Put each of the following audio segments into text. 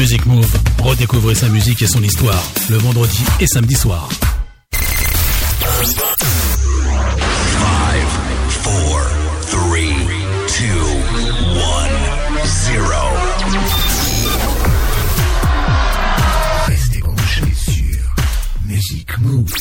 Music Move, redécouvrez sa musique et son histoire, le vendredi et samedi soir. 5, 4, 3, 2, 1, 0. Restez branchés sur Music Move.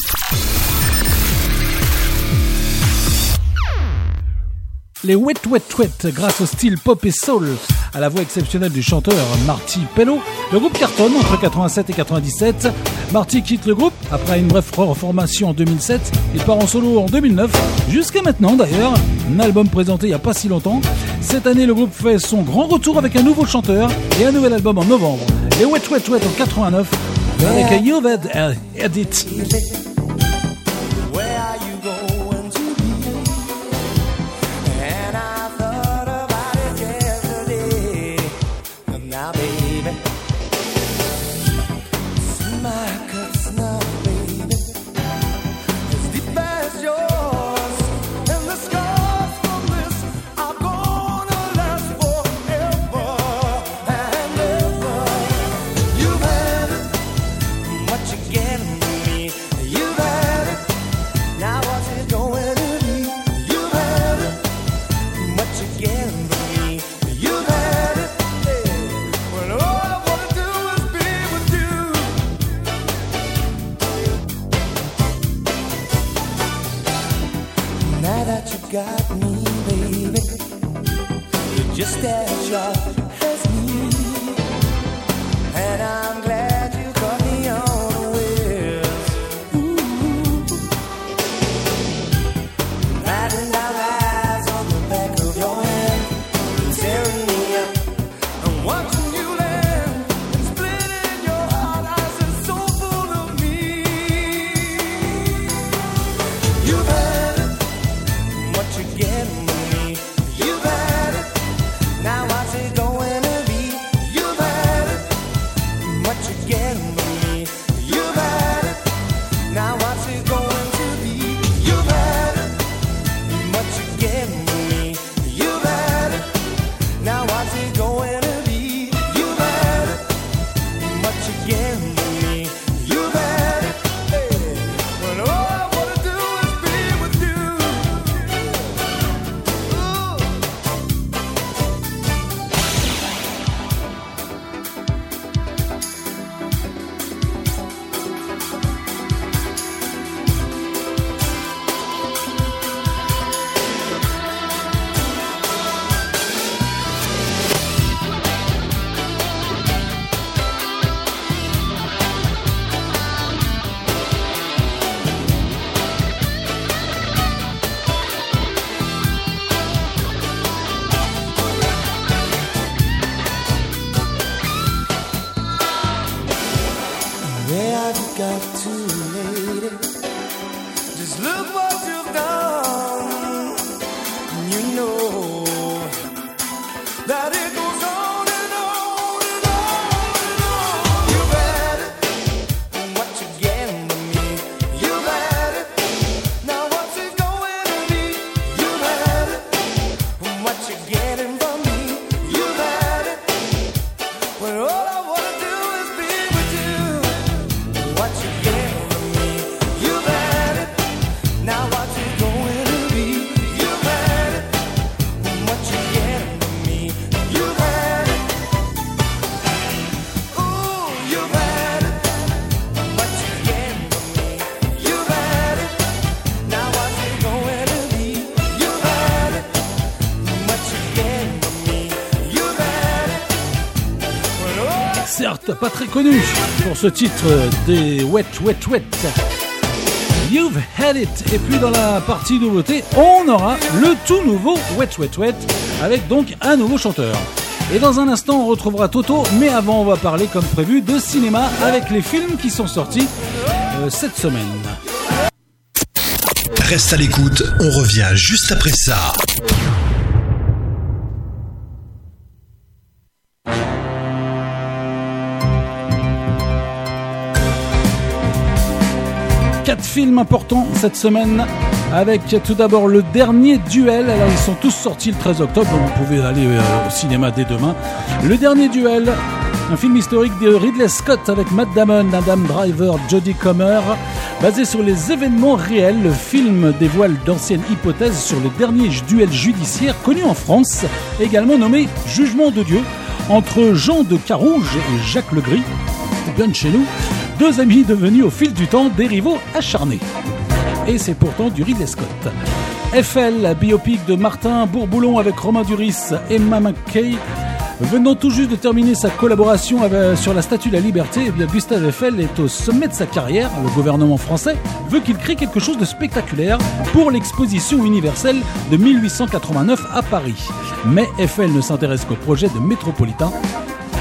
Les Wet Wet Wet, grâce au style pop et soul, à la voix exceptionnelle du chanteur Marty Pello, le groupe cartonne entre 87 et 97. Marty quitte le groupe après une brève reformation en 2007. Il part en solo en 2009, jusqu'à maintenant d'ailleurs. Un album présenté il n'y a pas si longtemps. Cette année, le groupe fait son grand retour avec un nouveau chanteur et un nouvel album en novembre. Les Wet Wet Wet en 89, avec You've Had Edit. Pour ce titre des Wet Wet Wet. You've Had It. Et puis dans la partie nouveauté, on aura le tout nouveau Wet Wet Wet avec donc un nouveau chanteur. Et dans un instant, on retrouvera Toto, mais avant, on va parler comme prévu de cinéma avec les films qui sont sortis euh, cette semaine. Reste à l'écoute, on revient juste après ça. Film important cette semaine avec tout d'abord le dernier duel. Alors ils sont tous sortis le 13 octobre, vous pouvez aller euh, au cinéma dès demain. Le dernier duel un film historique de Ridley Scott avec Matt Damon, Adam Driver, Jodie Comer. Basé sur les événements réels, le film dévoile d'anciennes hypothèses sur le dernier duel judiciaire connu en France, également nommé Jugement de Dieu, entre Jean de Carouge et Jacques Legris, bien de chez nous, deux amis devenus au fil du temps des rivaux acharnés. Et c'est pourtant du Ridley Scott. FL, biopic de Martin Bourboulon avec Romain Duris, Emma McKay, Venant tout juste de terminer sa collaboration sur la Statue de la Liberté, eh Gustave Eiffel est au sommet de sa carrière. Le gouvernement français veut qu'il crée quelque chose de spectaculaire pour l'exposition universelle de 1889 à Paris. Mais Eiffel ne s'intéresse qu'au projet de métropolitain.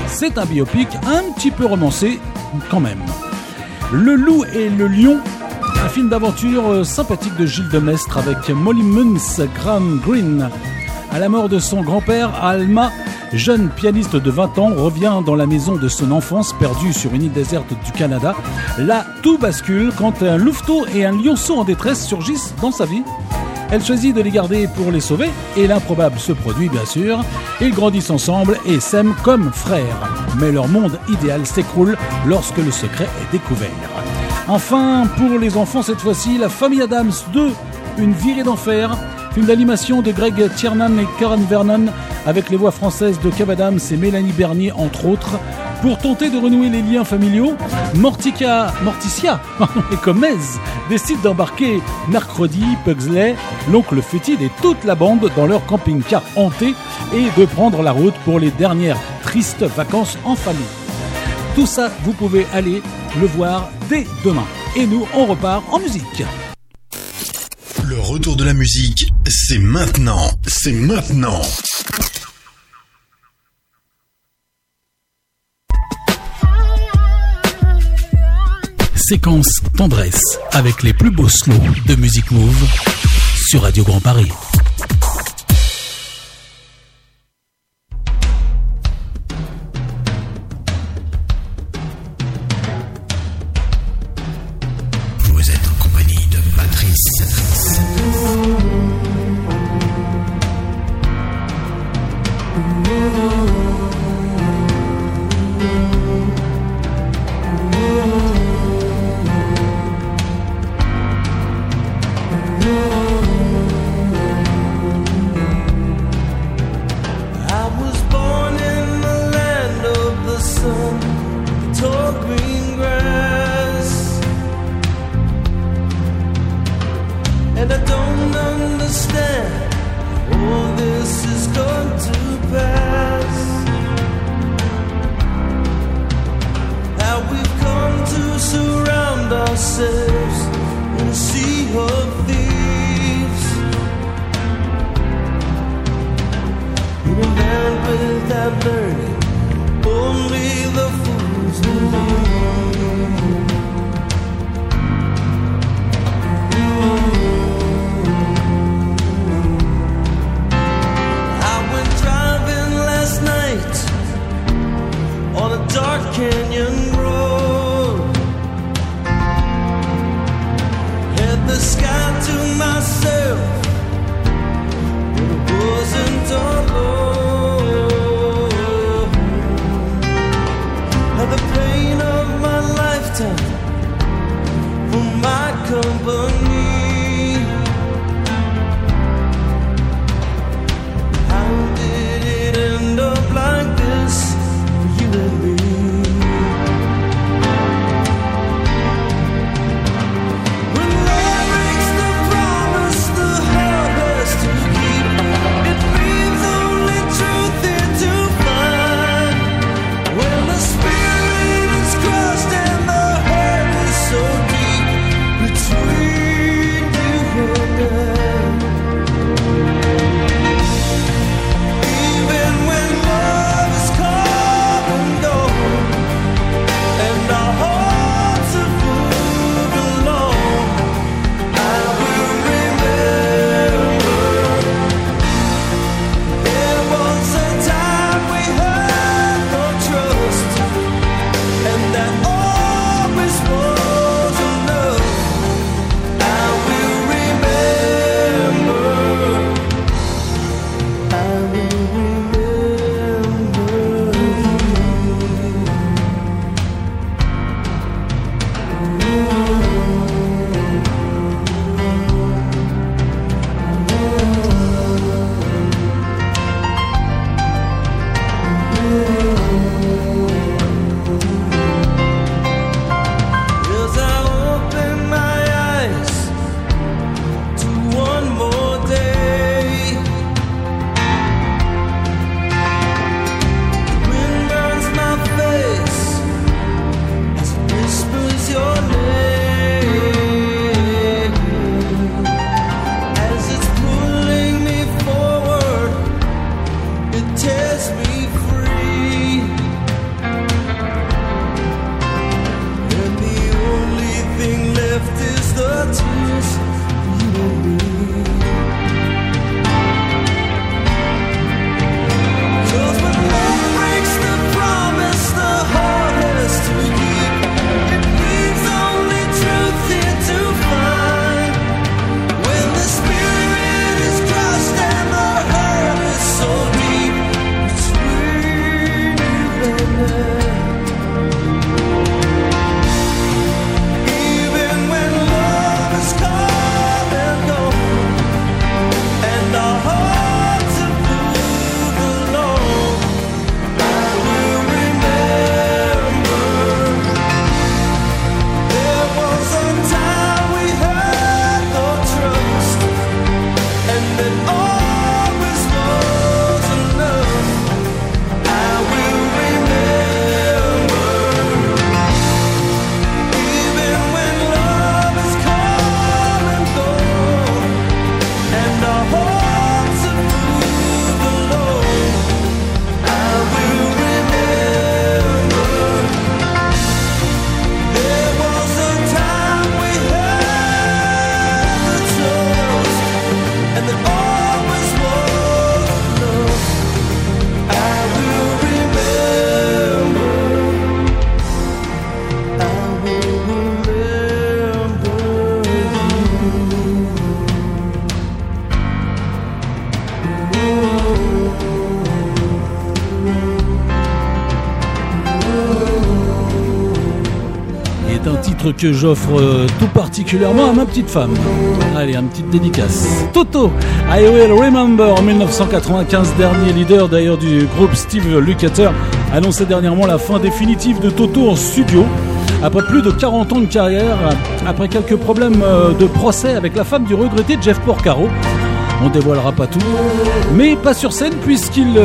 C'est un biopic un petit peu romancé quand même. Le loup et le lion un film d'aventure euh, sympathique de Gilles Demestre avec Molly Muns, Graham Greene. À la mort de son grand-père, Alma jeune pianiste de 20 ans, revient dans la maison de son enfance perdue sur une île déserte du Canada. Là, tout bascule quand un louveteau et un lionceau en détresse surgissent dans sa vie. Elle choisit de les garder pour les sauver et l'improbable se produit bien sûr. Ils grandissent ensemble et s'aiment comme frères. Mais leur monde idéal s'écroule lorsque le secret est découvert. Enfin, pour les enfants cette fois-ci, La famille Adams 2, une virée d'enfer, film d'animation de Greg Tiernan et Karen Vernon avec les voix françaises de Kev et Mélanie Bernier entre autres. Pour tenter de renouer les liens familiaux, Mortica, Morticia et Comez décident d'embarquer mercredi Pugsley, l'oncle fétide et toute la bande dans leur camping-car hanté et de prendre la route pour les dernières tristes vacances en famille. Tout ça, vous pouvez aller le voir dès demain. Et nous, on repart en musique. Retour de la musique, c'est maintenant. C'est maintenant. séquence tendresse avec les plus beaux slows de Music Move sur Radio Grand Paris. on a dark canyon road. Que j'offre euh, tout particulièrement à ma petite femme. Allez, un petite dédicace. Toto, I Will Remember en 1995, dernier leader d'ailleurs du groupe Steve Lukather, annonçait dernièrement la fin définitive de Toto en studio. Après plus de 40 ans de carrière, après quelques problèmes euh, de procès avec la femme du regretté Jeff Porcaro, on dévoilera pas tout, mais pas sur scène puisqu'il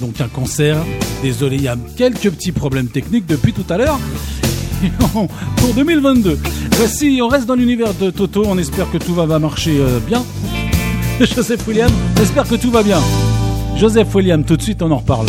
donc un concert. Désolé, il y a quelques petits problèmes techniques depuis tout à l'heure. Pour 2022. Voici, on reste dans l'univers de Toto. On espère que tout va, marcher euh, bien. Joseph William, j'espère que tout va bien. Joseph William, tout de suite, on en reparle.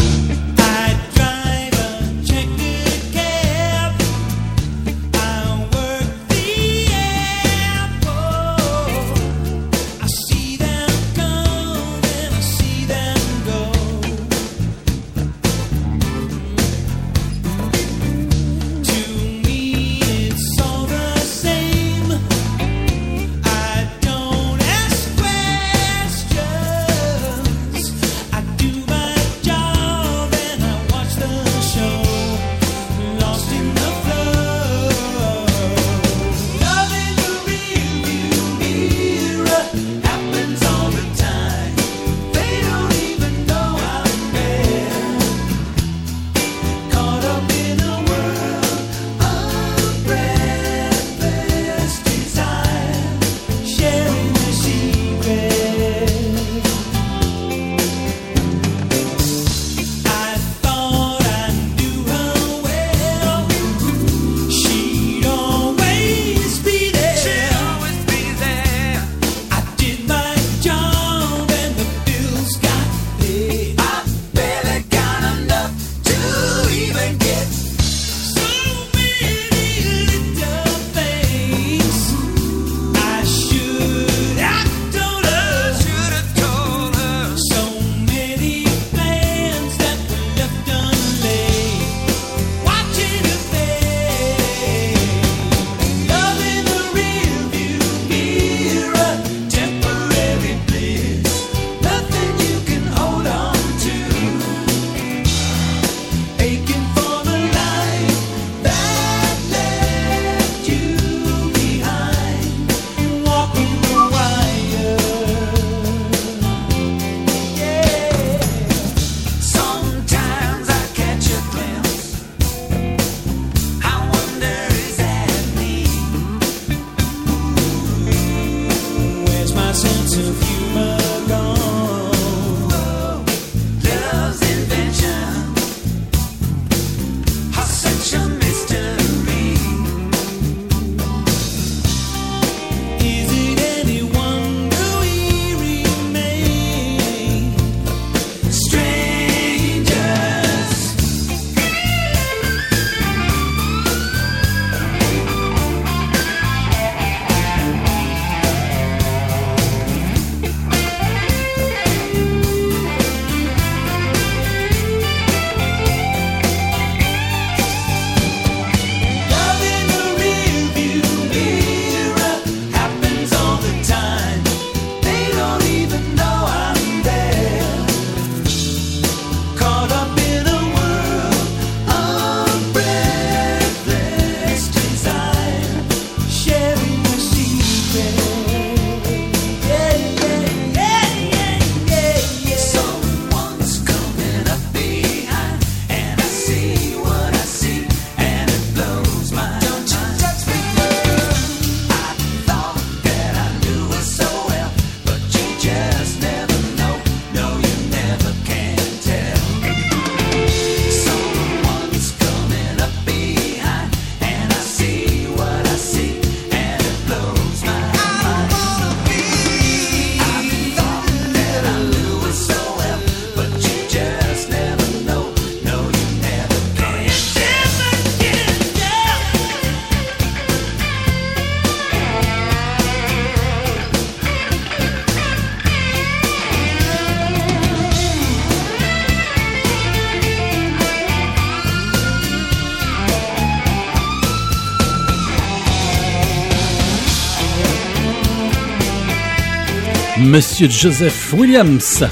Monsieur Joseph Williams.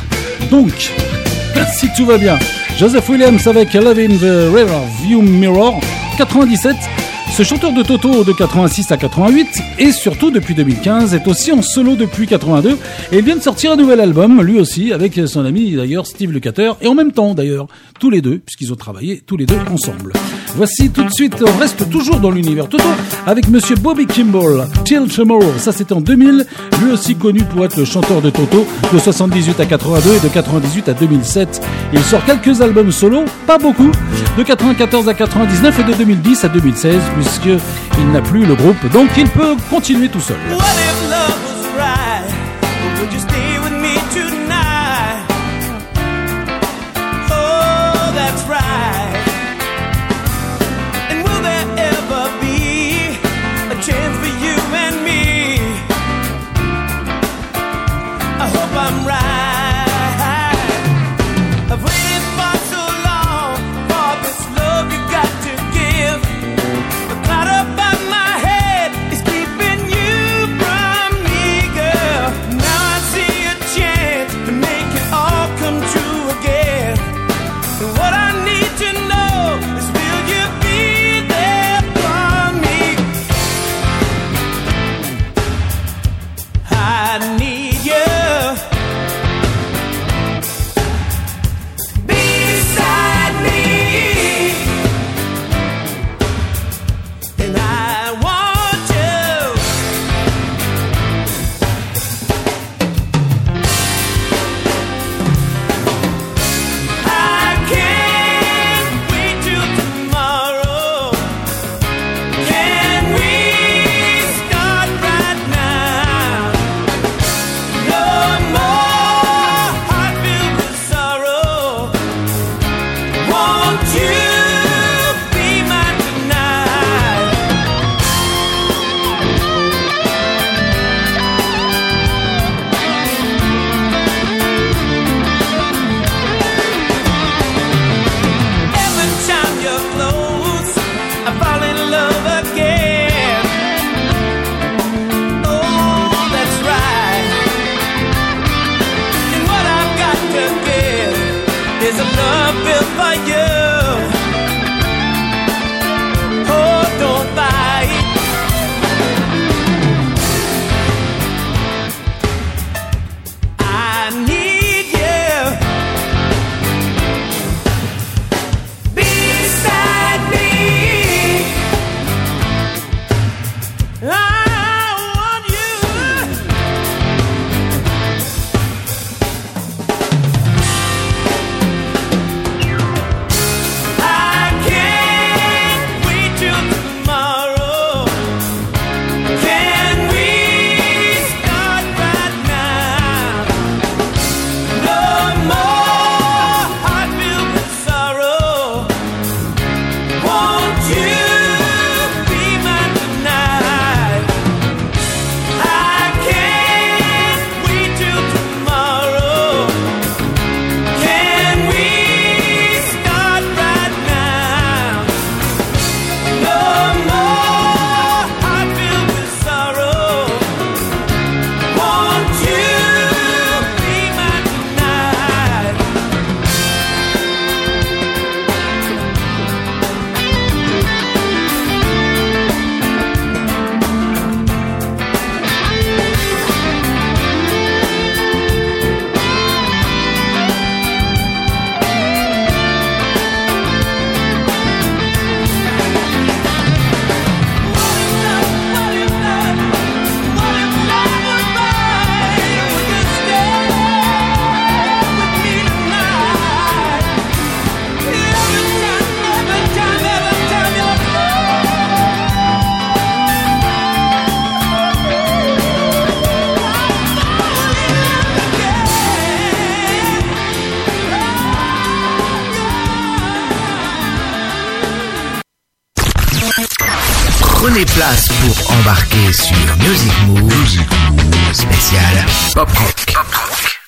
Donc, si tout va bien, Joseph Williams avec Love in the River View Mirror 97 ce chanteur de Toto de 86 à 88 et surtout depuis 2015 est aussi en solo depuis 82 et vient de sortir un nouvel album, lui aussi, avec son ami d'ailleurs Steve Lukather et en même temps d'ailleurs, tous les deux, puisqu'ils ont travaillé tous les deux ensemble. Voici tout de suite, on reste toujours dans l'univers Toto avec monsieur Bobby Kimball, Till Tomorrow, ça c'était en 2000, lui aussi connu pour être le chanteur de Toto de 78 à 82 et de 98 à 2007. Il sort quelques albums solo, pas beaucoup, de 94 à 99 et de 2010 à 2016 puisqu'il n'a plus le groupe, donc il peut continuer tout seul. Sur Music Move, spécial Pop Rock. Ah,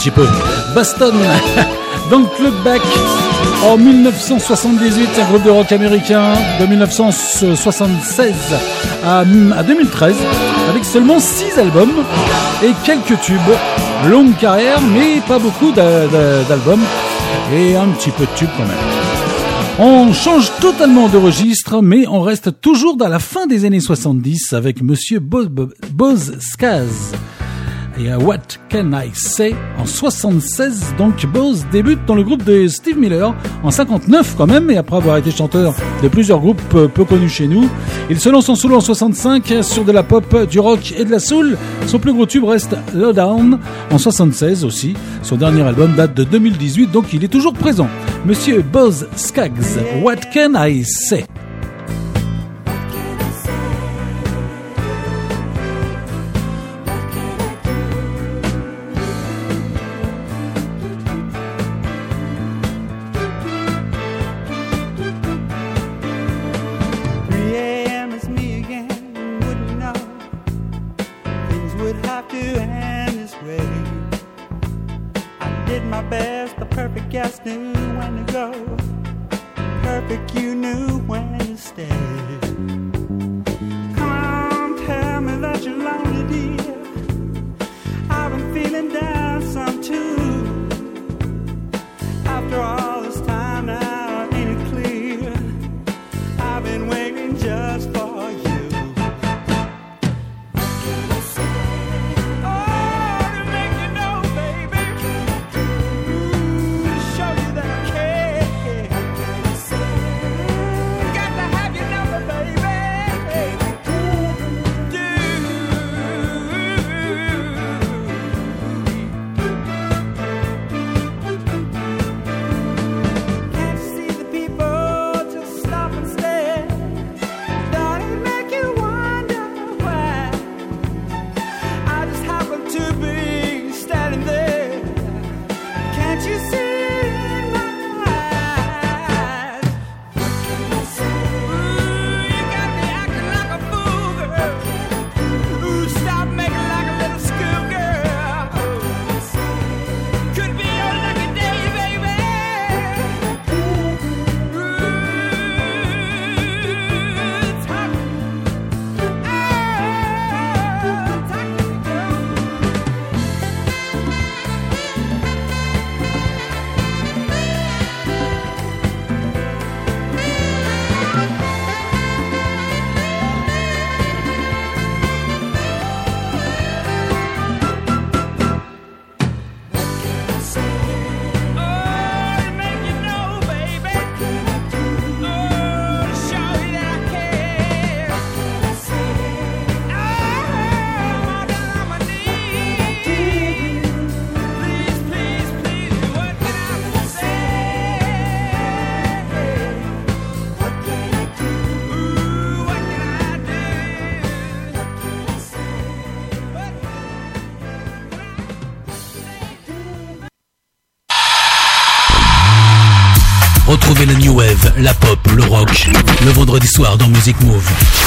petit peu. Boston, dans le club back. En 1978, un groupe de rock américain de 1976 à, 2013, avec seulement 6 albums et quelques tubes. Longue carrière, mais pas beaucoup d'albums et un petit peu de tubes quand même. On change totalement de registre, mais on reste toujours dans la fin des années 70 avec Monsieur Boz Skaz et What Can I Say en 76. Donc Bose débute dans le groupe de Steve Miller en 59 quand même, et après avoir été chanteur de plusieurs groupes peu, connus chez nous, il se lance en solo en 65 sur de la pop, du rock et de la soul. Son plus gros tube reste Lowdown en 76 aussi. Son dernier album date de 2018, donc il est toujours présent. Monsieur Bose Skaggs, What Can I Say? Le vendredi soir dans Music Move.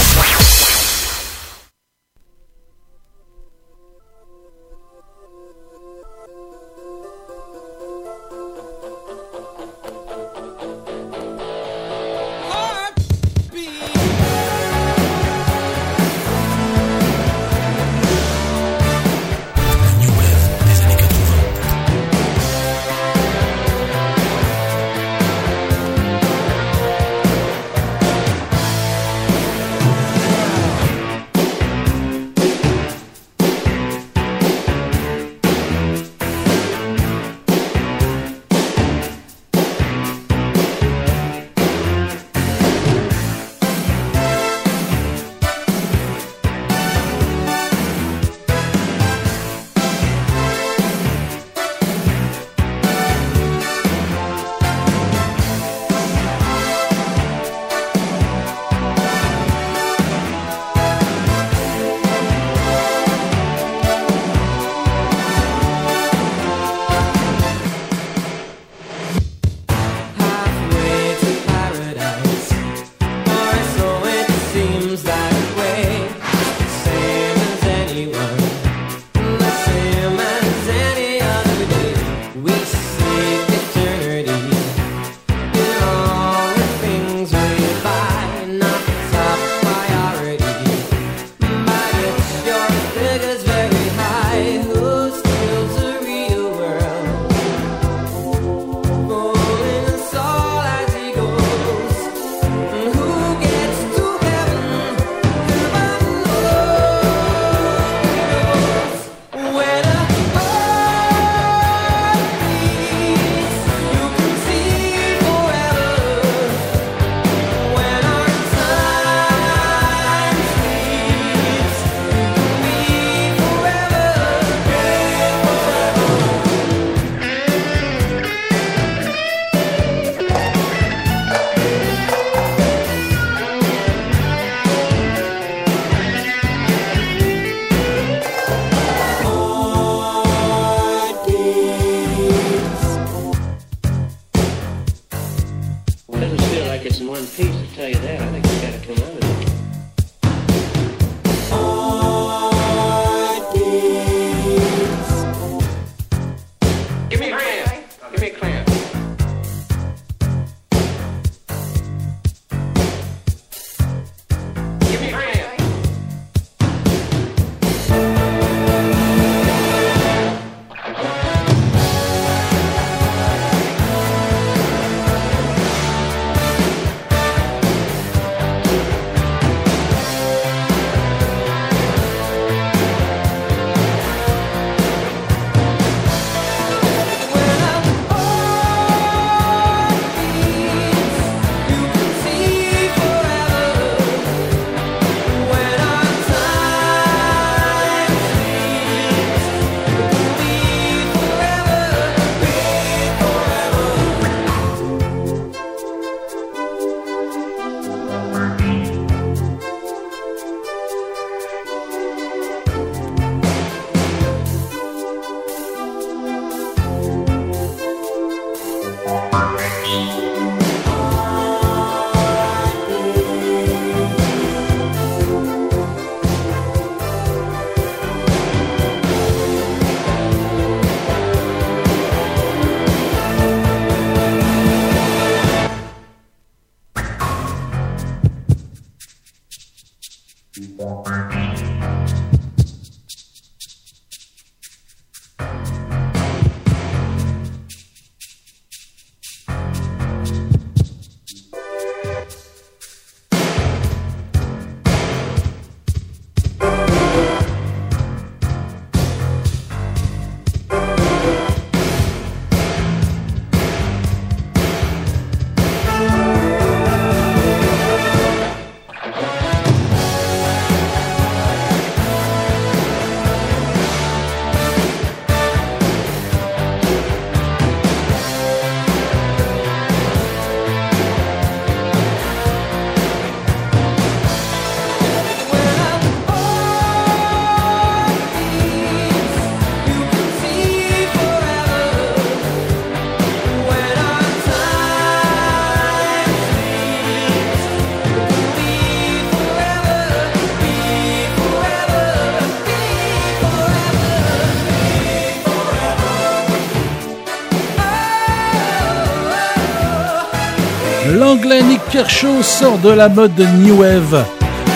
L'anglais Nick Kershaw sort de la mode New Wave,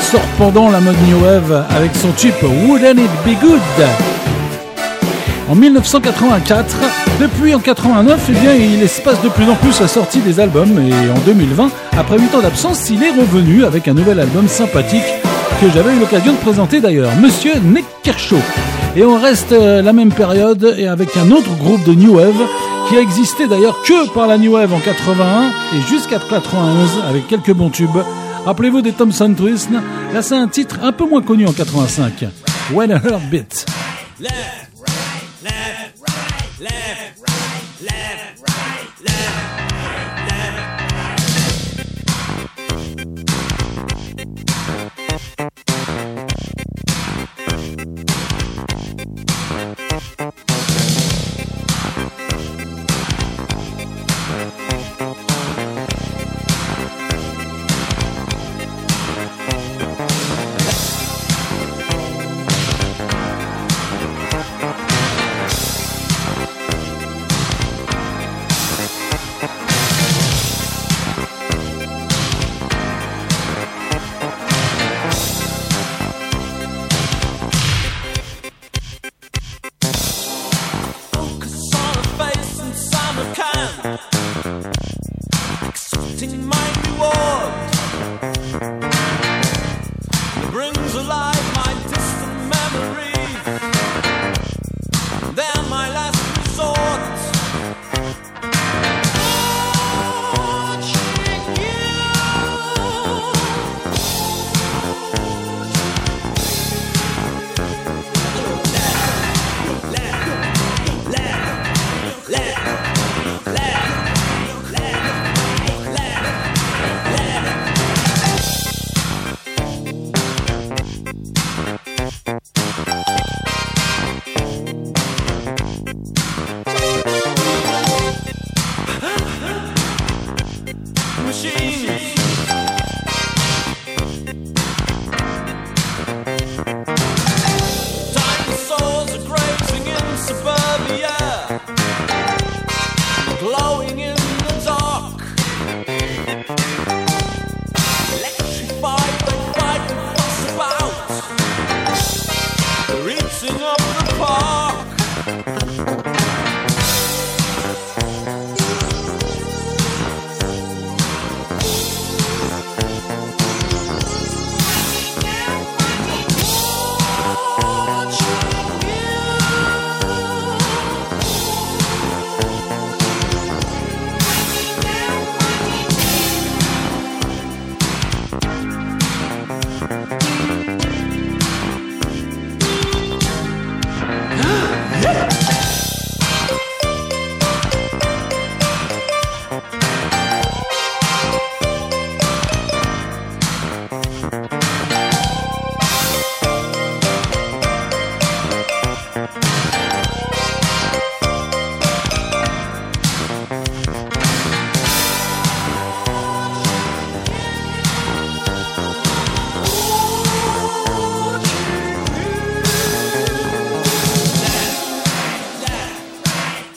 sort pendant la mode New Wave avec son tube Wouldn't It Be Good? En 1984. Depuis en 89, eh il espace de plus en plus la sortie des albums et en 2020, après 8 ans d'absence, il est revenu avec un nouvel album sympathique que j'avais eu l'occasion de présenter d'ailleurs, Monsieur Nick Kershaw. Et on reste euh, la même période et avec un autre groupe de New Wave qui a existé d'ailleurs que par la New Wave en 81 et jusqu'à 91 avec quelques bons tubes. Rappelez-vous des Thompson Twist, là c'est un titre un peu moins connu en 85, When a Heartbeat.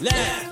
left.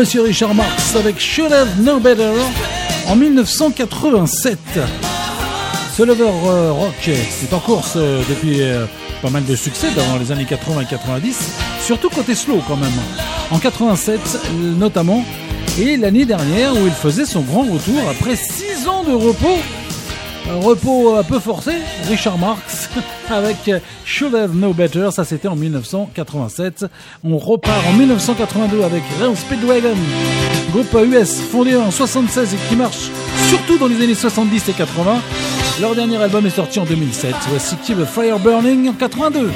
Monsieur Richard Marx avec Should Have Know Better en 1987. Ce lover euh, rock est en course euh, depuis euh, pas mal de succès dans les années 80 et 90, surtout côté slow quand même. En 87 notamment, et l'année dernière où il faisait son grand retour après 6 ans de repos. Repos un peu forcé, Richard Marx avec Should Have Better, ça c'était en 1987. On repart en 1982 avec Real Speedwagon, groupe US fondé en 76 et qui marche surtout dans les années 70 et 80. Leur dernier album est sorti en 2007. Voici Keep Fire Burning en 82.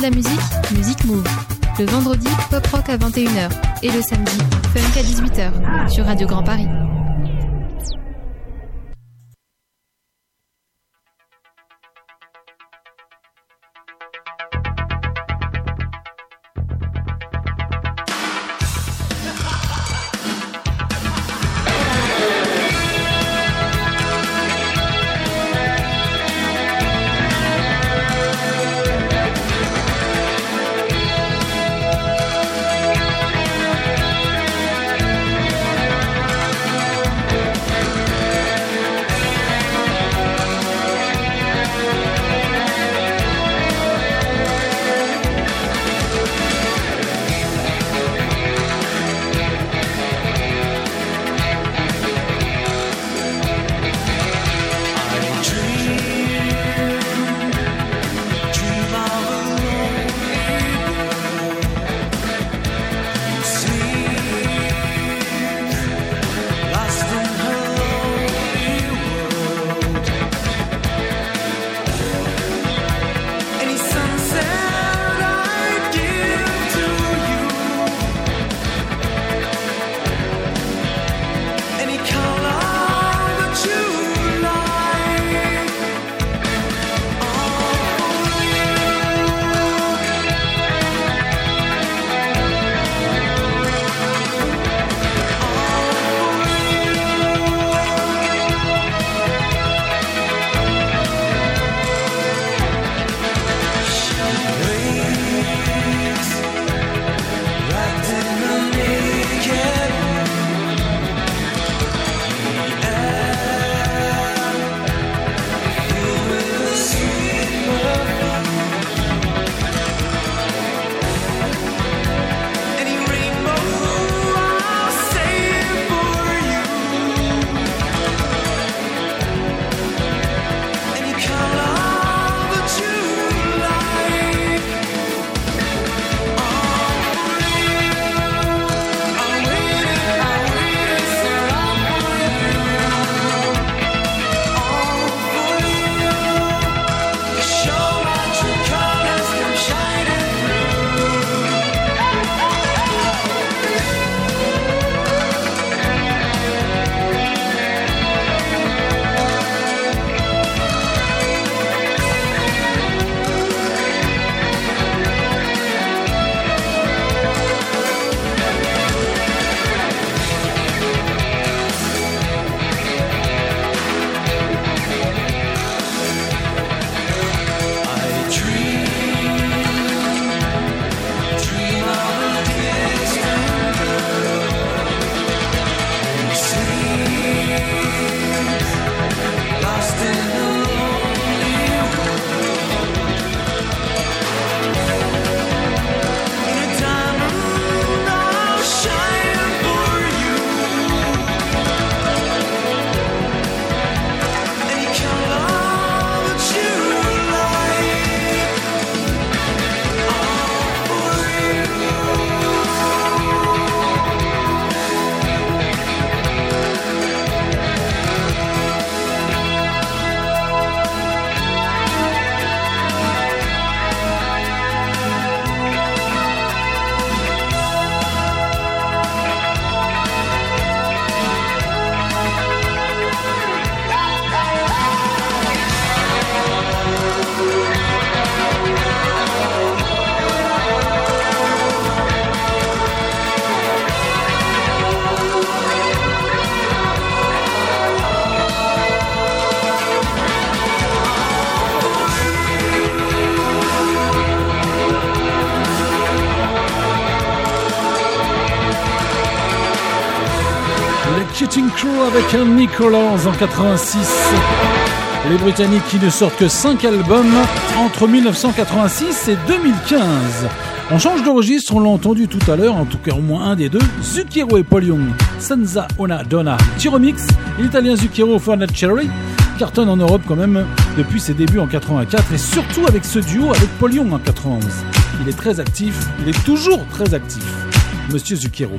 De la musique Musique Move. Le vendredi, pop rock à 21h. Et le samedi, funk à 18h. Sur Radio Grand Paris. Avec Nicholas en 86. Les Britanniques qui ne sortent que 5 albums entre 1986 et 2015. On change de registre, on l'a entendu tout à l'heure, en tout cas au moins un des deux. Zucchero et Paul Senza Ona Donna, Tiromix, l'italien Zucchero Cherry, cartonne en Europe quand même depuis ses débuts en 84 et surtout avec ce duo avec Paul en 91. Il est très actif, il est toujours très actif, Monsieur Zucchero.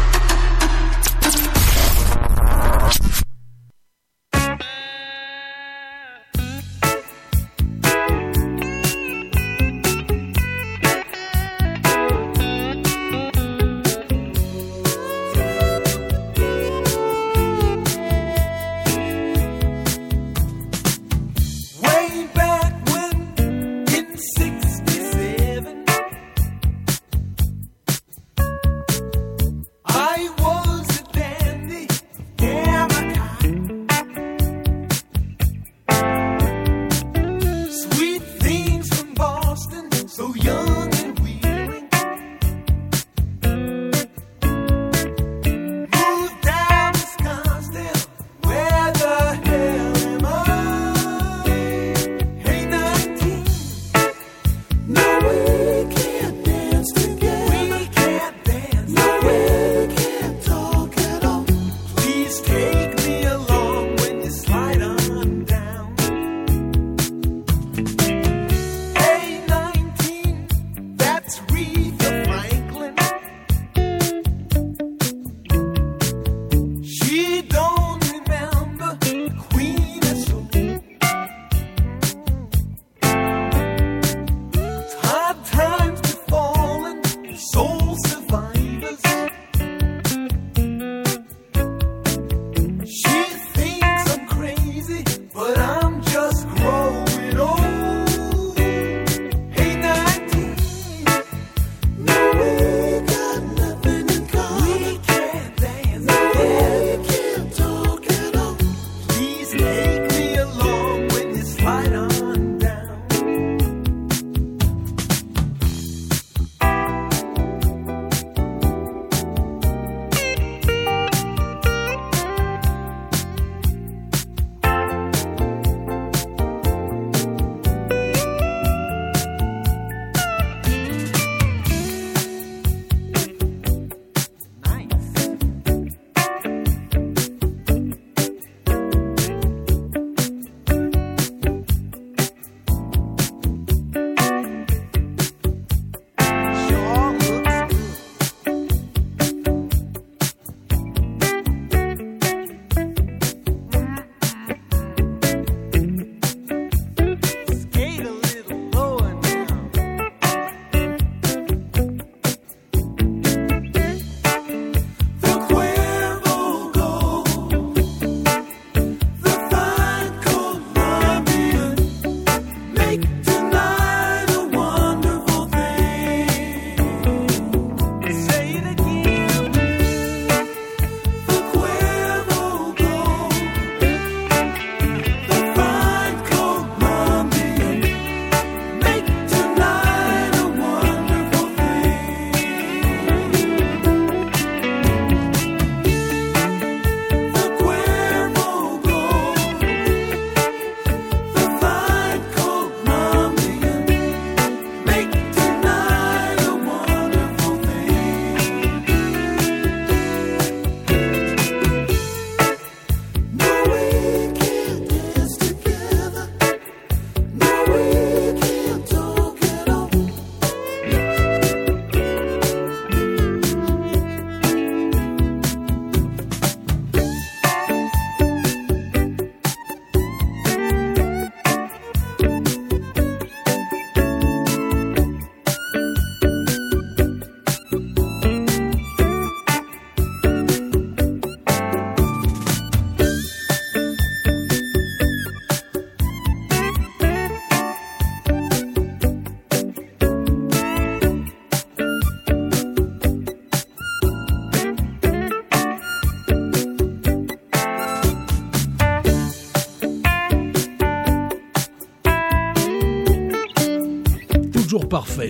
Parfait.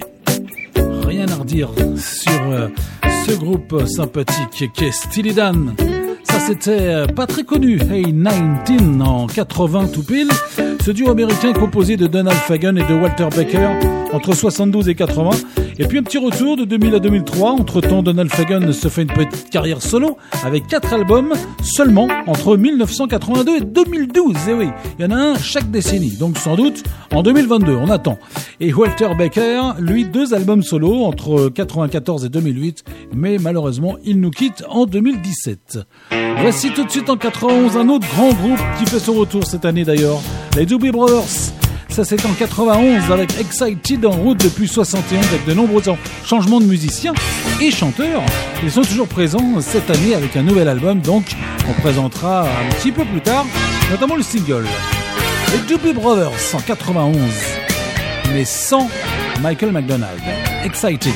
Rien à redire sur euh, ce groupe sympathique qui est Steely Dan. Ça c'était euh, pas très connu, Hey 19 en 80 tout pile. Ce duo américain composé de Donald Fagan et de Walter Baker entre 72 et 80 et puis un petit retour de 2000 à 2003. Entre temps, Donald Fagan se fait une petite carrière solo avec quatre albums seulement entre 1982 et 2012. Et oui, il y en a un chaque décennie. Donc sans doute en 2022, on attend. Et Walter Baker, lui, deux albums solo entre 94 et 2008. Mais malheureusement, il nous quitte en 2017. Voici tout de suite en 91 un autre grand groupe qui fait son retour cette année d'ailleurs. Les Doobie Brothers. Ça c'est en 91 avec Excited en route depuis 71 avec de nombreux changements de musiciens et chanteurs. Ils sont toujours présents cette année avec un nouvel album donc on présentera un petit peu plus tard notamment le single. Les Doobie Brothers en 91 mais sans Michael McDonald. Excited.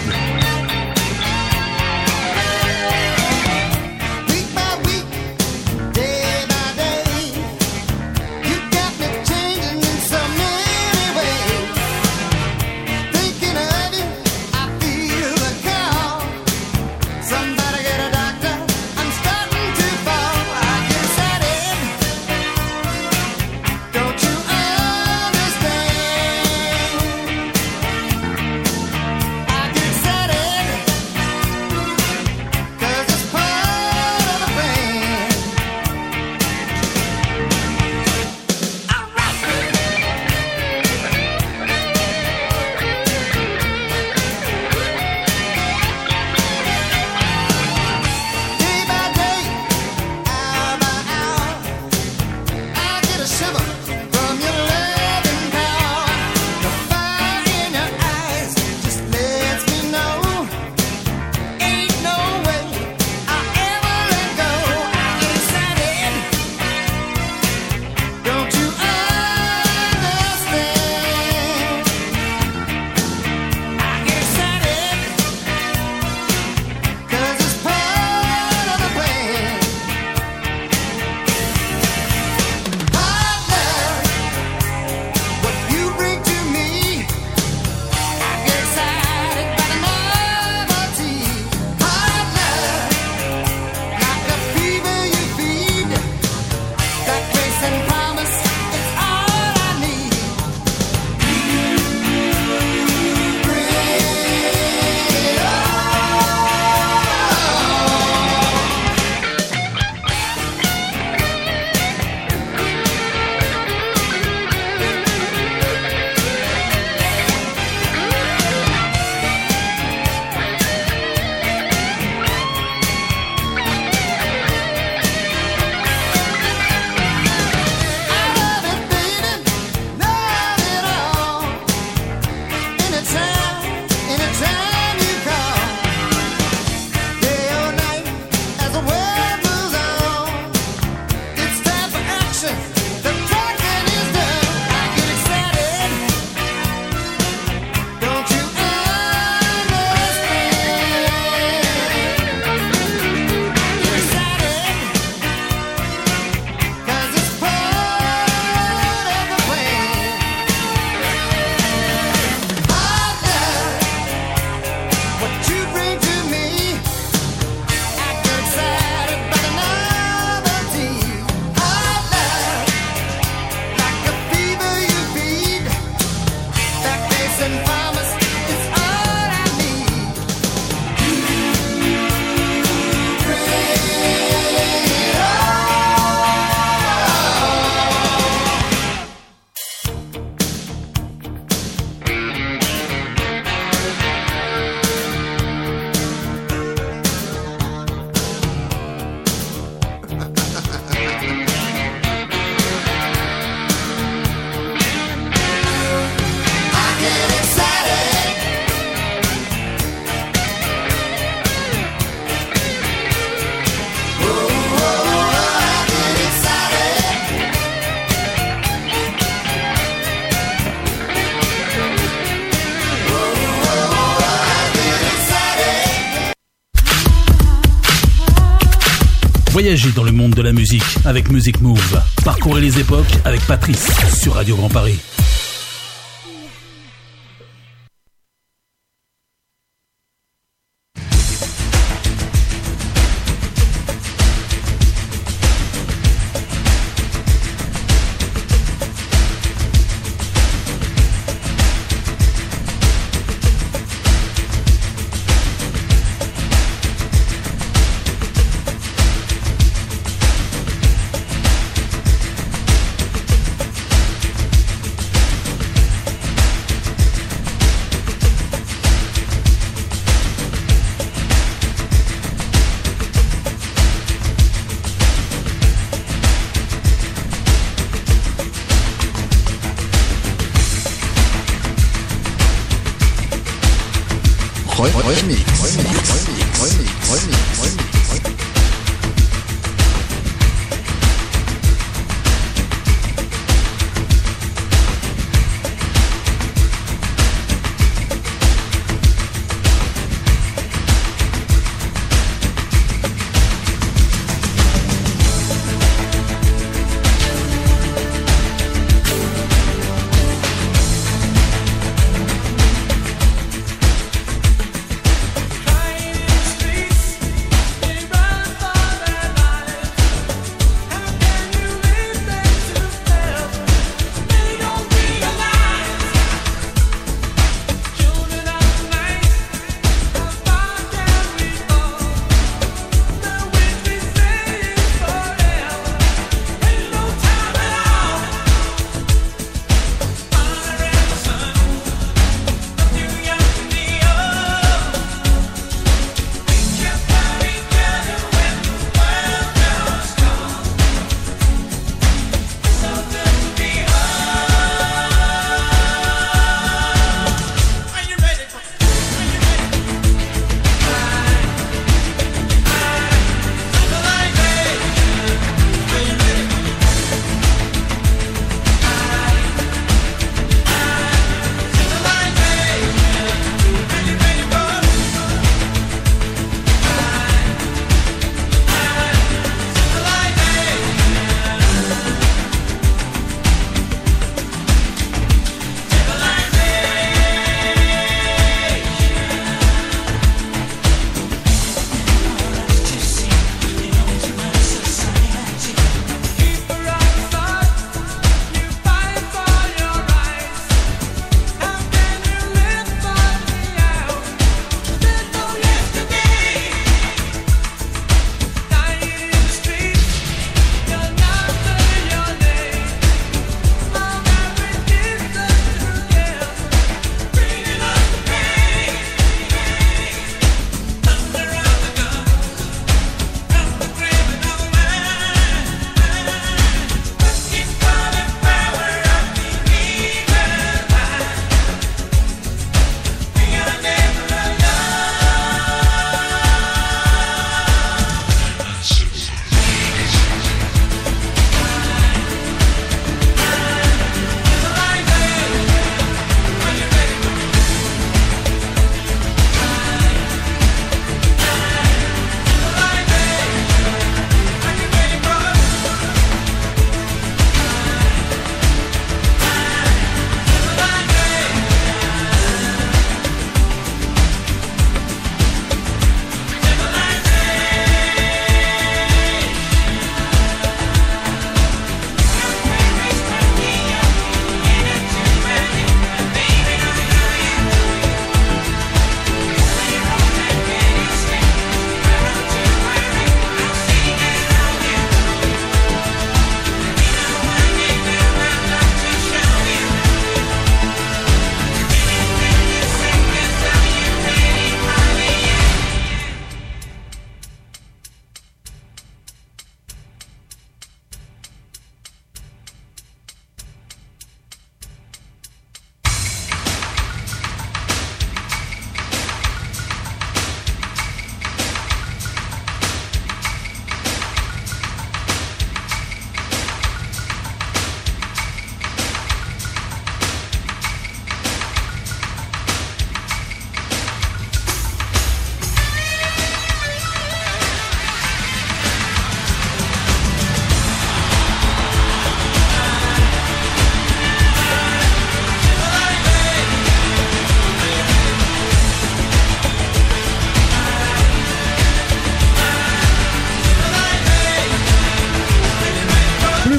Avec Music Move. Parcourez les époques avec Patrice sur Radio Grand Paris.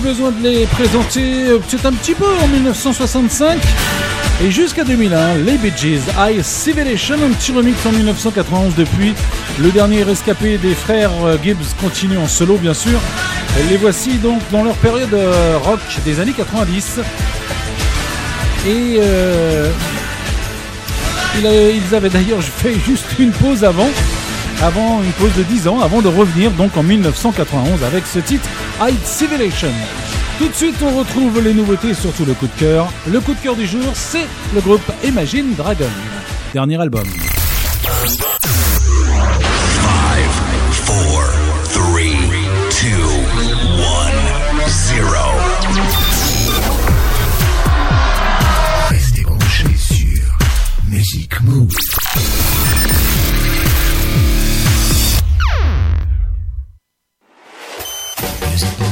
De les présenter. Euh, c'est un petit peu en 1965 et jusqu'à 2001. Les Bee Gees, High Civilization, un petit remix en 1991 depuis. Le dernier rescapé des frères euh, Gibbs continue en solo, bien sûr. Les voici donc dans leur période euh, rock des années 90. Et ils avaient d'ailleurs fait juste une pause avant, avant une pause de 10 ans, avant de revenir donc en 1991 avec ce titre High Civilization. Tout de suite, on retrouve les nouveautés, surtout le coup de cœur. Le coup de cœur du jour, c'est le groupe Imagine Dragon. Dernier album. podcast.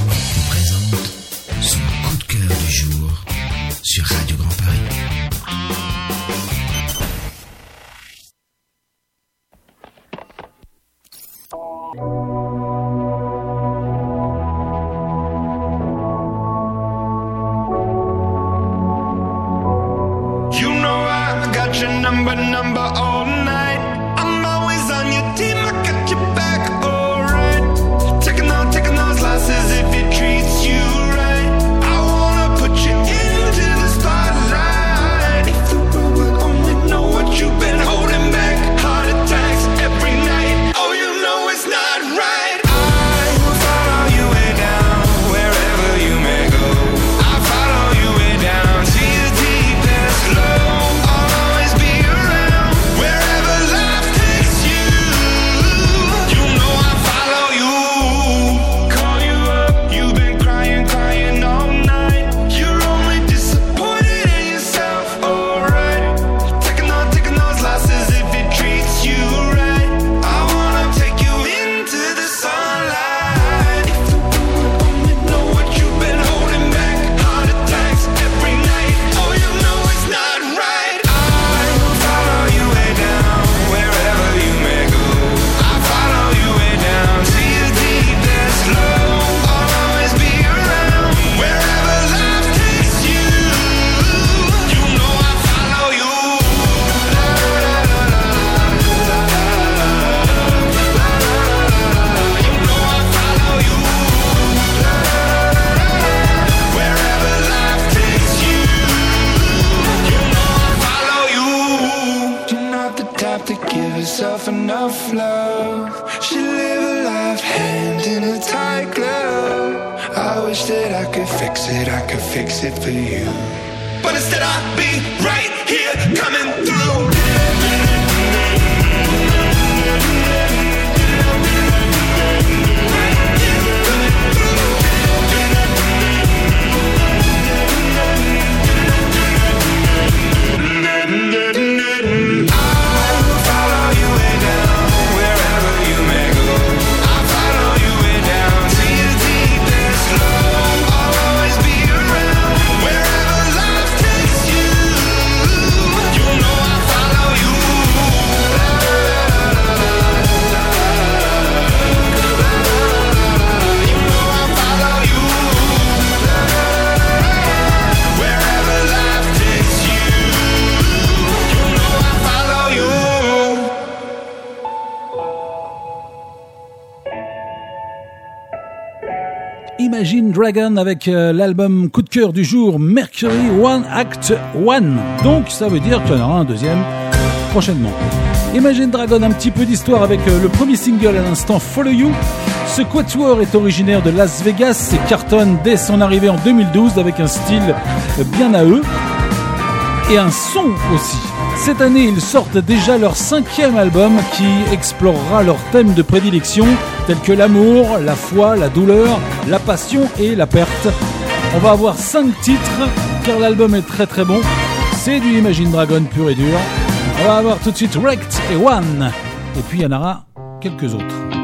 Dragon avec euh, l'album coup de cœur du jour Mercury One Act One. Donc ça veut dire qu'il y en aura un deuxième prochainement. Imagine Dragon, un petit peu d'histoire avec euh, le premier single à l'instant Follow You. Ce quatuor est originaire de Las Vegas et cartonne dès son arrivée en 2012 avec un style bien à eux et un son aussi. Cette année, ils sortent déjà leur cinquième album qui explorera leurs thèmes de prédilection tels que l'amour, la foi, la douleur, la passion et la perte. On va avoir cinq titres car l'album est très très bon. C'est du Imagine Dragon pur et dur. On va avoir tout de suite Wrecked et One. Et puis il y en aura quelques autres.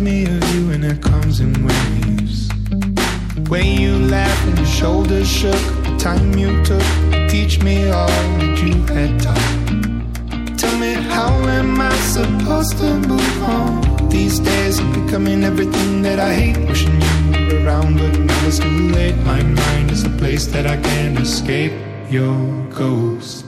me of you and it comes in waves. When you laughed and your shoulders shook, the time you took teach me all that you had taught. Tell me, how am I supposed to move on? These days I'm becoming everything that I hate, wishing you were around, but now it's too late. My mind is a place that I can't escape. Your ghost.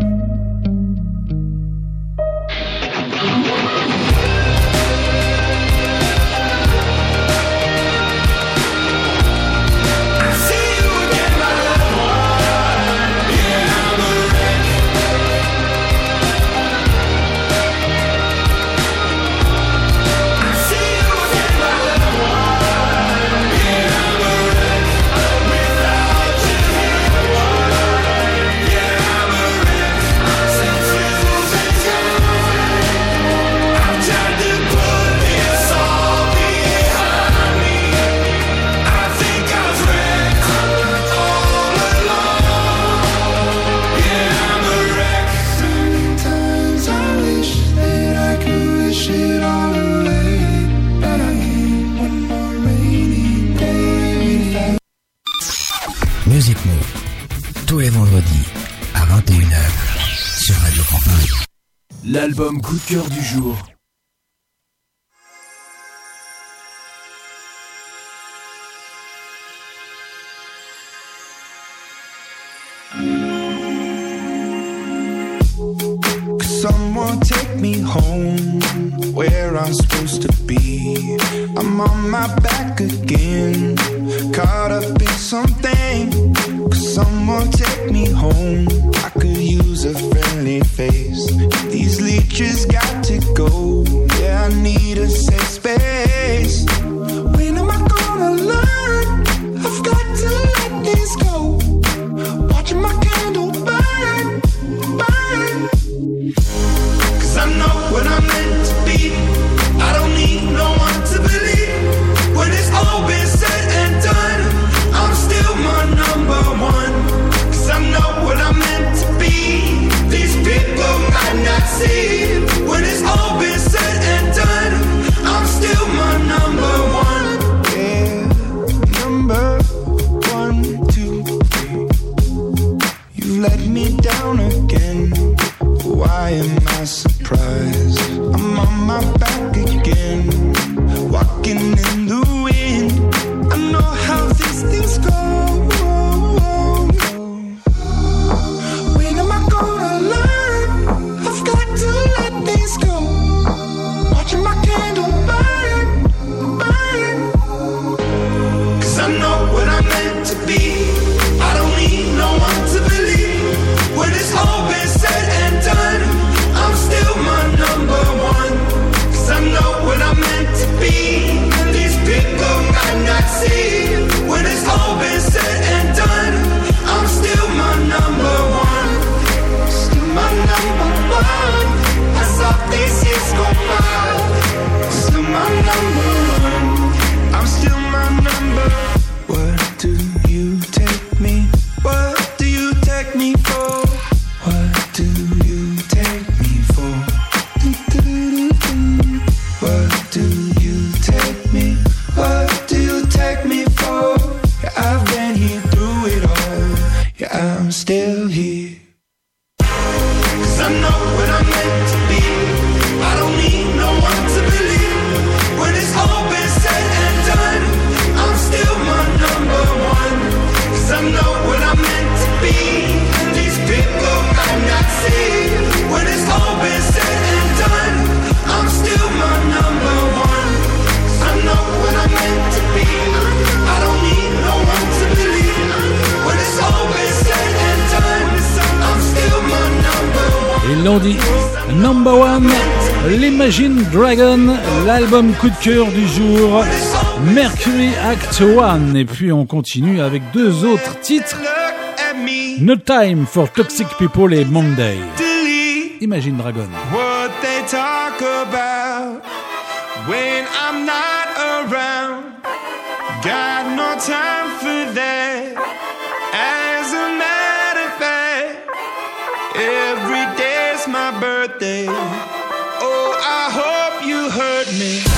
l'album coup de cœur du jour. Someone take me home? Where I'm supposed to be? I'm on my back again, caught up in something. Someone take me home, I could use a face. These leeches got to go. Yeah, I need a safe space. Still here. Cause I know what I'm meant to be. I don't need no one to believe. When it's all been said and done, I'm still my number one. Cause I know what I'm meant to be. And these people might not see. Number one, l'Imagine Dragon, l'album coup de cœur du jour, Mercury Act 1. Et puis on continue avec deux autres titres, No Time for Toxic People et Monday. Imagine Dragon. What they talk about when I'm not around. Got no time for that. Every day's my birthday. Oh, I hope you heard me.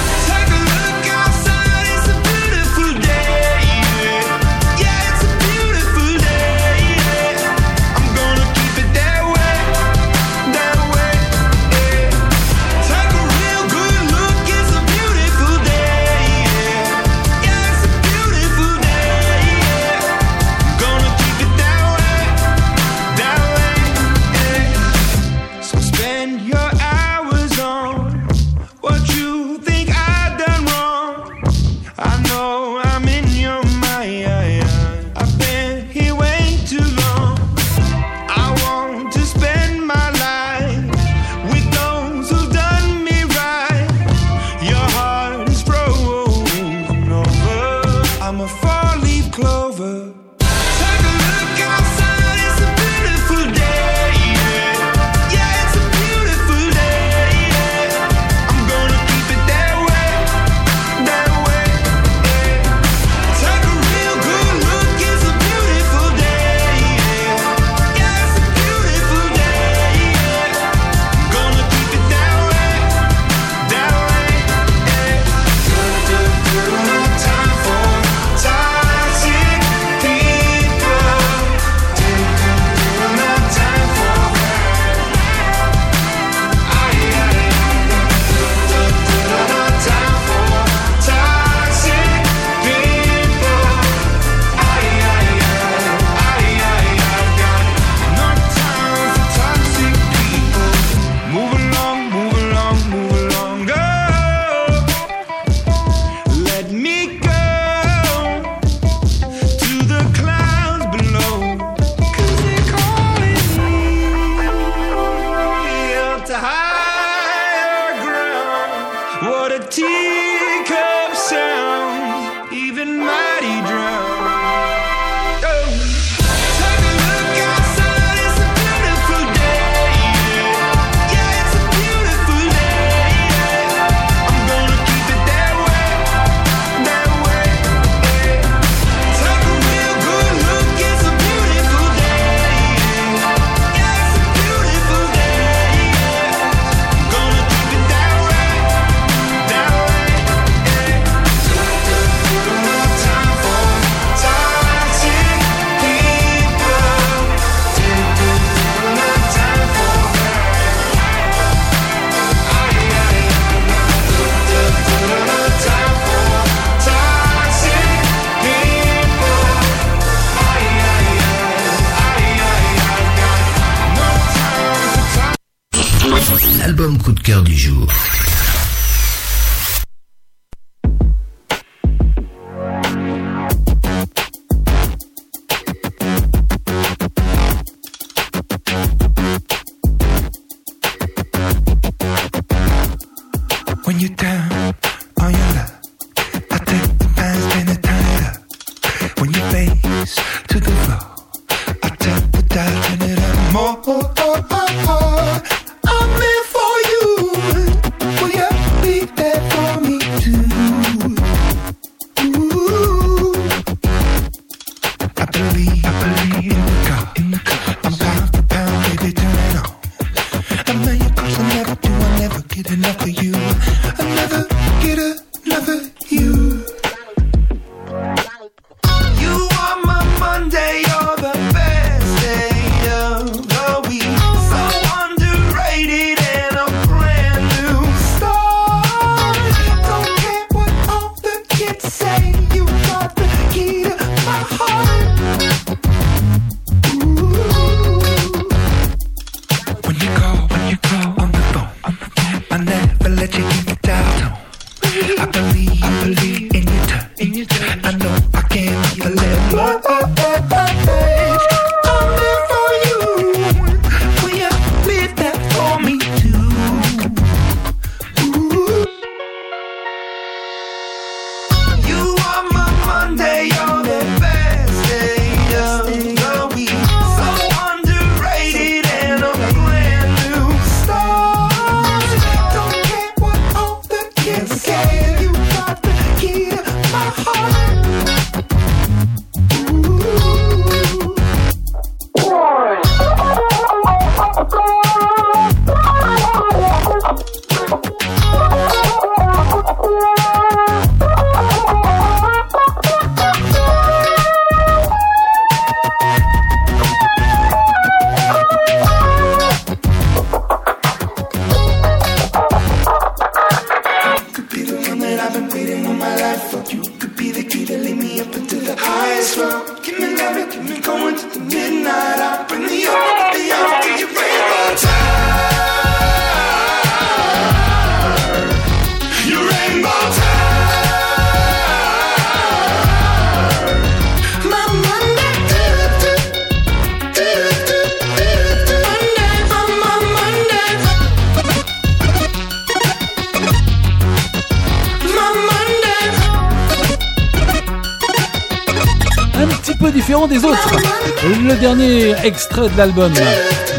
De l'album,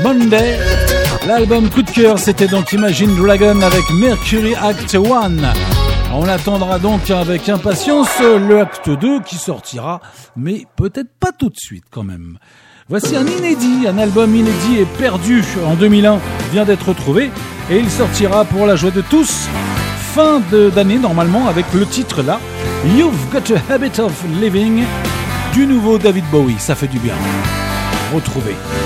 Monday. L'album coup de cœur, c'était donc Imagine Dragon avec Mercury Act 1. On attendra donc avec impatience le acte 2 qui sortira, mais peut-être pas tout de suite quand même. Voici un inédit, un album inédit et perdu en 2001 vient d'être retrouvé et il sortira pour la joie de tous fin d'année normalement avec le titre là, You've Got a Habit of Living du nouveau David Bowie. Ça fait du bien. Retrouver.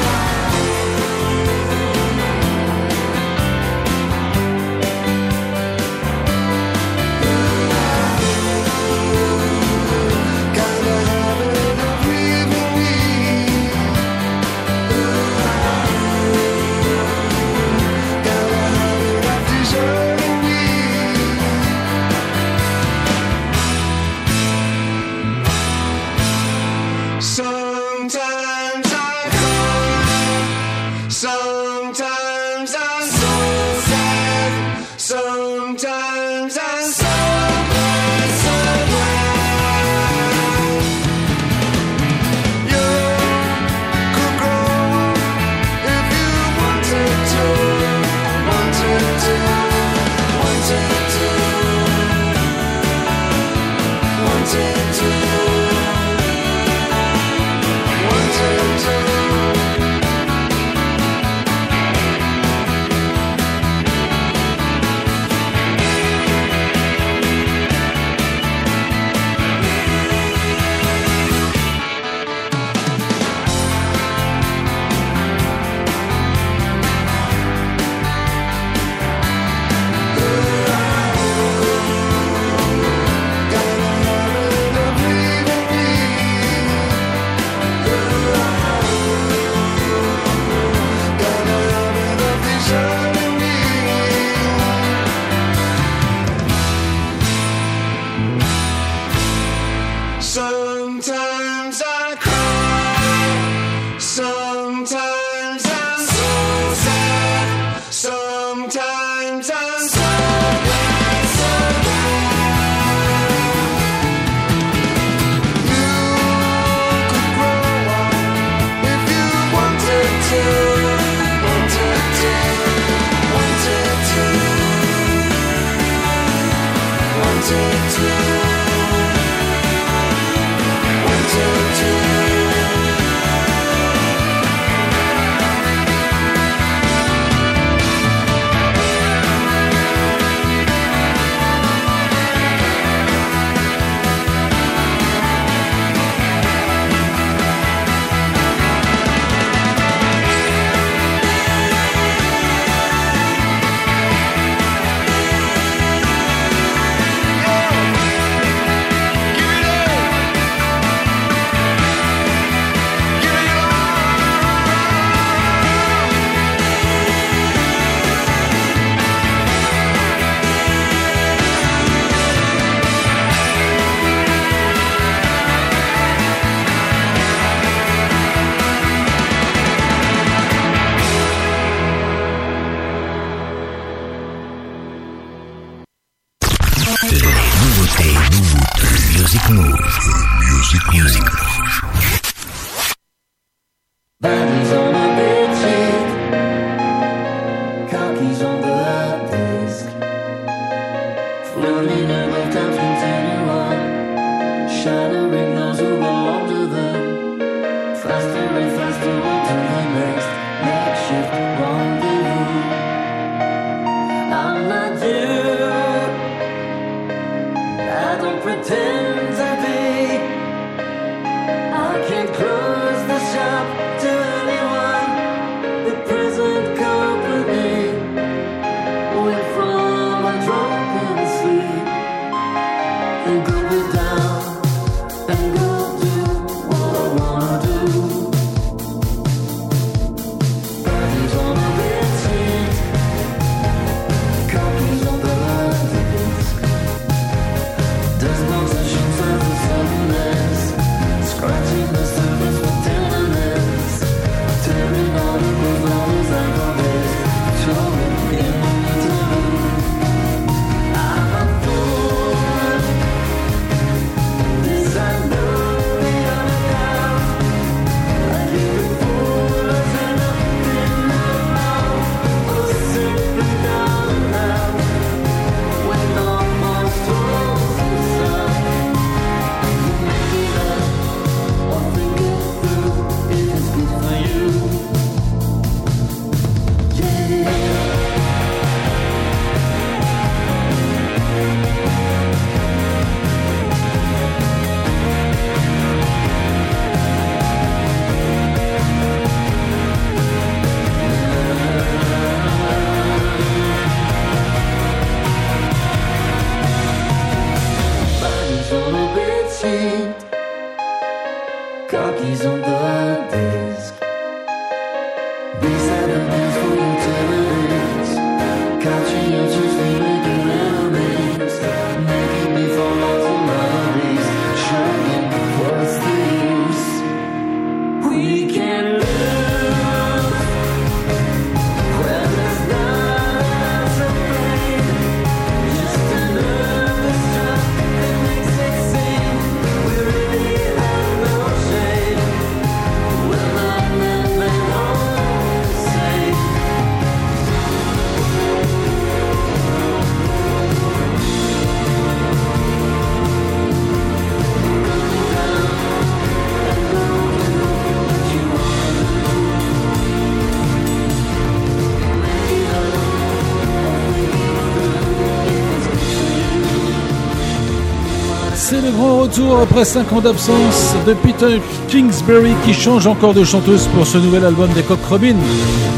Après 5 ans d'absence de Peter Kingsbury qui change encore de chanteuse pour ce nouvel album des Coq Robin.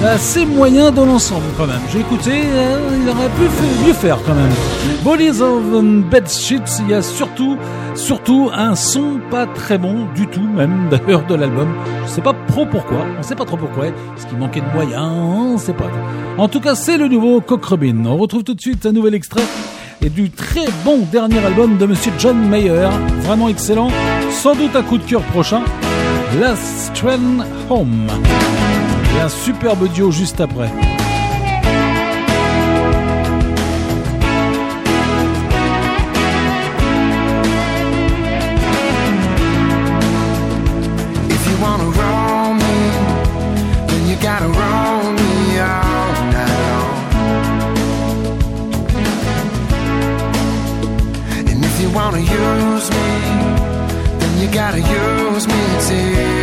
Assez moyen dans l'ensemble quand même. J'ai écouté, euh, il aurait pu mieux faire quand même. Bodies of Bed Sheets, il y a surtout, surtout un son pas très bon du tout même d'ailleurs de l'album. Je sais pas trop pourquoi, on sait pas trop pourquoi. Est-ce qu'il manquait de moyens? On sait pas. En tout cas, c'est le nouveau Coq Robin. On retrouve tout de suite un nouvel extrait et du très bon dernier album de Monsieur John Mayer, vraiment excellent, sans doute un coup de cœur prochain, Last Train Home. Et un superbe duo juste après. Wanna use me, then you gotta use me till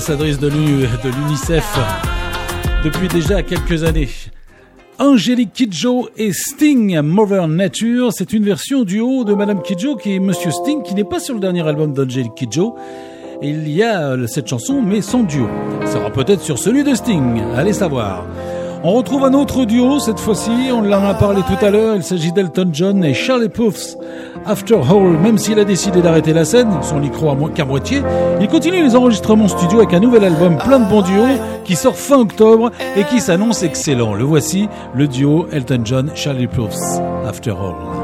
ambassadrice de l'UNICEF depuis déjà quelques années. Angélique Kidjo et Sting Mother Nature, c'est une version duo de Madame Kidjo qui est Monsieur Sting qui n'est pas sur le dernier album d'Angélique Kidjo. Il y a euh, cette chanson mais son duo. Ça sera peut-être sur celui de Sting, allez savoir. On retrouve un autre duo cette fois-ci, on en a parlé tout à l'heure, il s'agit d'Elton John et Charlie Puffs. After All. Même s'il a décidé d'arrêter la scène, son micro à moins qu'à moitié, il continue les enregistrements studio avec un nouvel album plein de bons duos qui sort fin octobre et qui s'annonce excellent. Le voici, le duo Elton John-Charlie Puth, After All.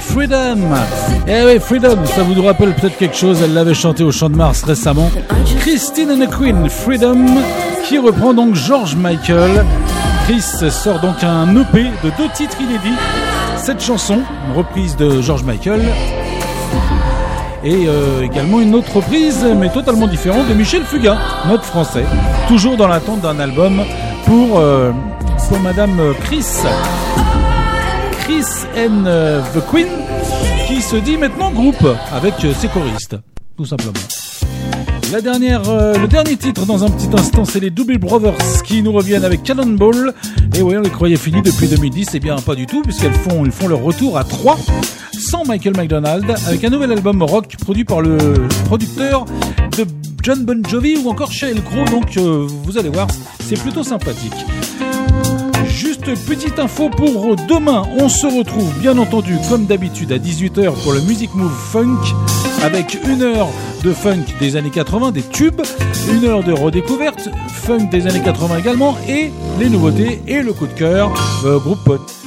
Freedom Eh oui, Freedom, ça vous rappelle peut-être quelque chose, elle l'avait chanté au Champ de Mars récemment. Christine and the Queen, Freedom, qui reprend donc George Michael. Chris sort donc un EP de deux titres inédits. Cette chanson, une reprise de George Michael, et euh, également une autre reprise, mais totalement différente, de Michel Fugain, notre français. Toujours dans l'attente d'un album pour, euh, pour Madame Chris. And euh, the Queen, qui se dit maintenant groupe avec euh, ses choristes, tout simplement. La dernière, euh, le dernier titre dans un petit instant, c'est les Doobie Brothers qui nous reviennent avec Cannonball. Et oui, on les croyait finis depuis 2010, et bien pas du tout, puisqu'elles font, ils font leur retour à 3 sans Michael McDonald, avec un nouvel album rock produit par le producteur de John Bon Jovi ou encore Sheryl Crow. Donc vous allez voir, c'est plutôt sympathique. Petite info pour demain, on se retrouve bien entendu comme d'habitude à 18h pour le Music Move Funk avec une heure de funk des années 80, des tubes, une heure de redécouverte, funk des années 80 également et les nouveautés et le coup de cœur, euh, groupe pote.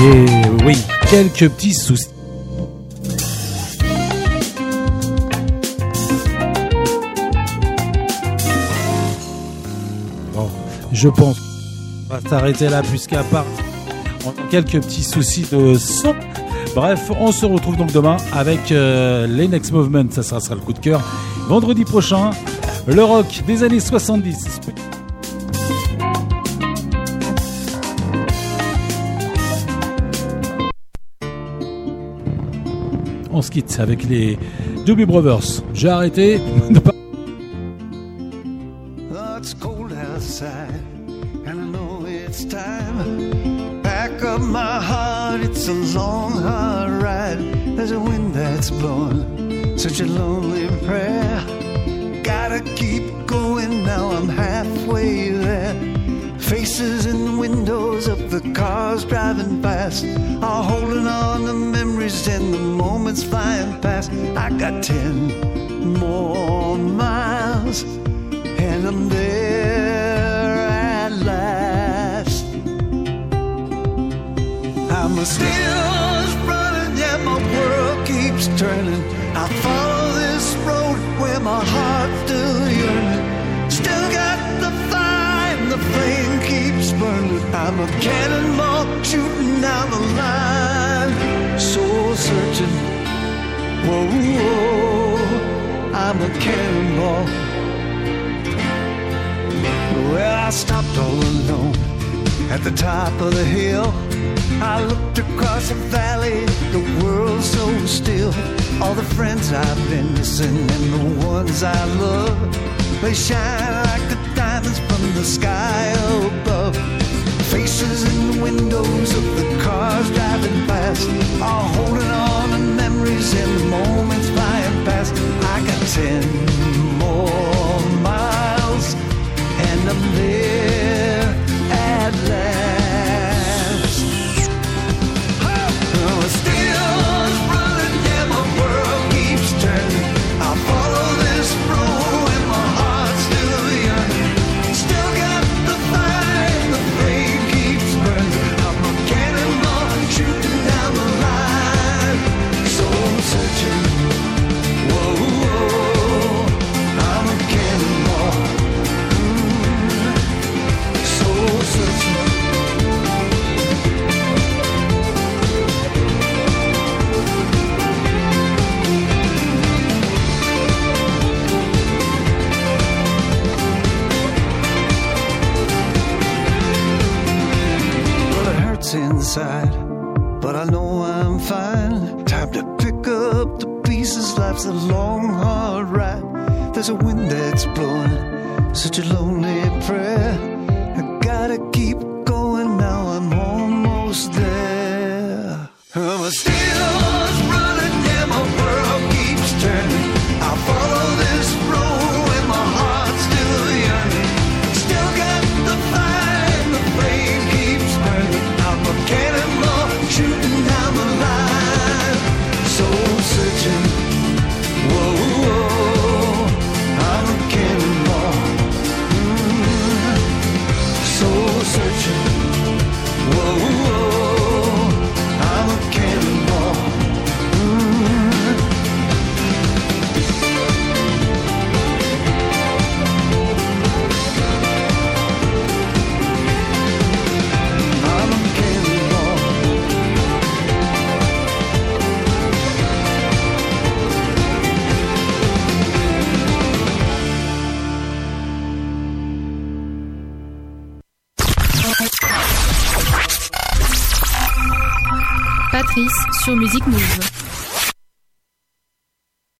Et oui, quelques petits soucis. Bon, je pense qu'on va s'arrêter là puisqu'à part on quelques petits soucis de son. Bref, on se retrouve donc demain avec euh, les Next Movement, ça sera, sera le coup de cœur. Vendredi prochain, le rock des années 70. On se quitte avec les Doobie Brothers. J'ai arrêté de Oh, it's cold outside, and I know it's time. Back up my heart, it's a long, hard ride. There's a wind that's blowing, such a lonely prayer. Gotta keep going now, I'm halfway there. Faces in the windows of the cars driving past are holding on to memories and the moments flying past. I got ten more miles and I'm there at last. I'm still running, yeah, my world keeps turning. I follow this road where my heart's still yearning. Still got the fire, and the flame I'm a cannonball shooting down the line, soul searching. Whoa, whoa, I'm a cannonball. Well, I stopped all alone at the top of the hill. I looked across the valley, the world so still. All the friends I've been missing and the ones I love, they shine like the diamonds from the sky above. Faces in the windows of the cars driving past are holding on to memories and the moments flying past. I got ten more miles and I'm there inside, but I know I'm fine. Time to pick up the pieces. Life's a long, hard ride. There's a wind that's blowing, such a lonely prayer. Musique Move.